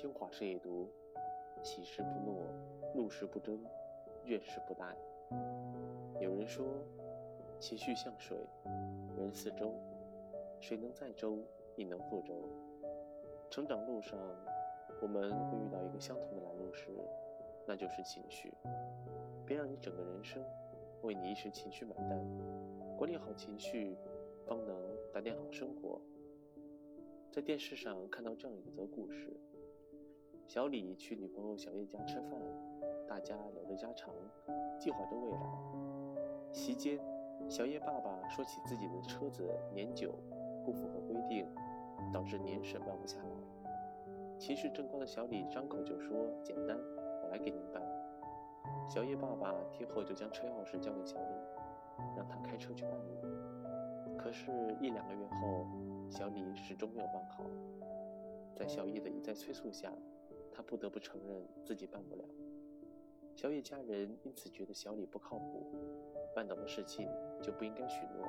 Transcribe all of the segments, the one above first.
新华社阅读：喜事不诺，怒事不争，怨事不怠。有人说，情绪像水，人似舟，水能载舟，亦能覆舟。成长路上，我们会遇到一个相同的拦路石，那就是情绪。别让你整个人生为你一时情绪买单。管理好情绪，方能打点好生活。在电视上看到这样一则故事：小李去女朋友小叶家吃饭，大家聊着家常，计划着未来。席间，小叶爸爸说起自己的车子年久不符合规定，导致年审办不下来。情绪正高的小李张口就说：“简单，我来给您办。”小叶爸爸听后就将车钥匙交给小李，让他开车去办理。可是，一两个月后，小李始终没有办好。在小叶的一再催促下，他不得不承认自己办不了。小野家人因此觉得小李不靠谱，办到的事情就不应该许诺。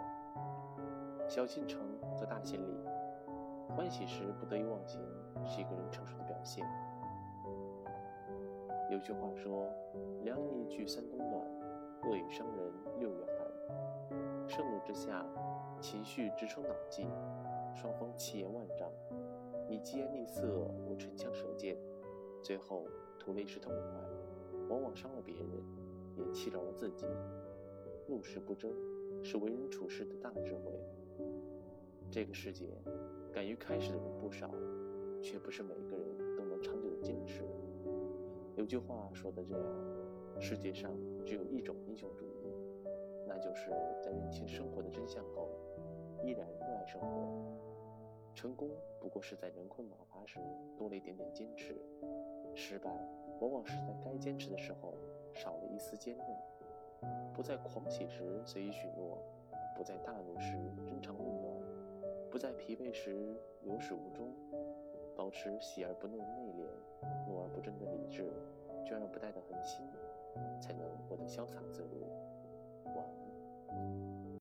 小进城则大心里，欢喜时不得已忘形，是一个人成熟的表现。有句话说：“良言一句三冬暖，恶语伤人六月寒。”盛怒之下，情绪直冲脑际，双方气焰万丈。你疾言厉色，最后图了一时痛快，往往伤了别人，也气着了自己。怒视不争，是为人处事的大智慧。这个世界，敢于开始的人不少，却不是每个人都能长久的坚持。有句话说的这样：世界上只有一种英雄主义，那就是在认清生活的真相后，依然热爱生活。成功不过是在人困马乏时多了一点点坚持，失败往往是在该坚持的时候少了一丝坚韧。不在狂喜时随意许诺，不在大怒时真长论暖，不在疲惫时有始无终，保持喜而不怒的内敛。怒而不争的理智，倦而不怠的恒心，才能活得潇洒自如。晚安。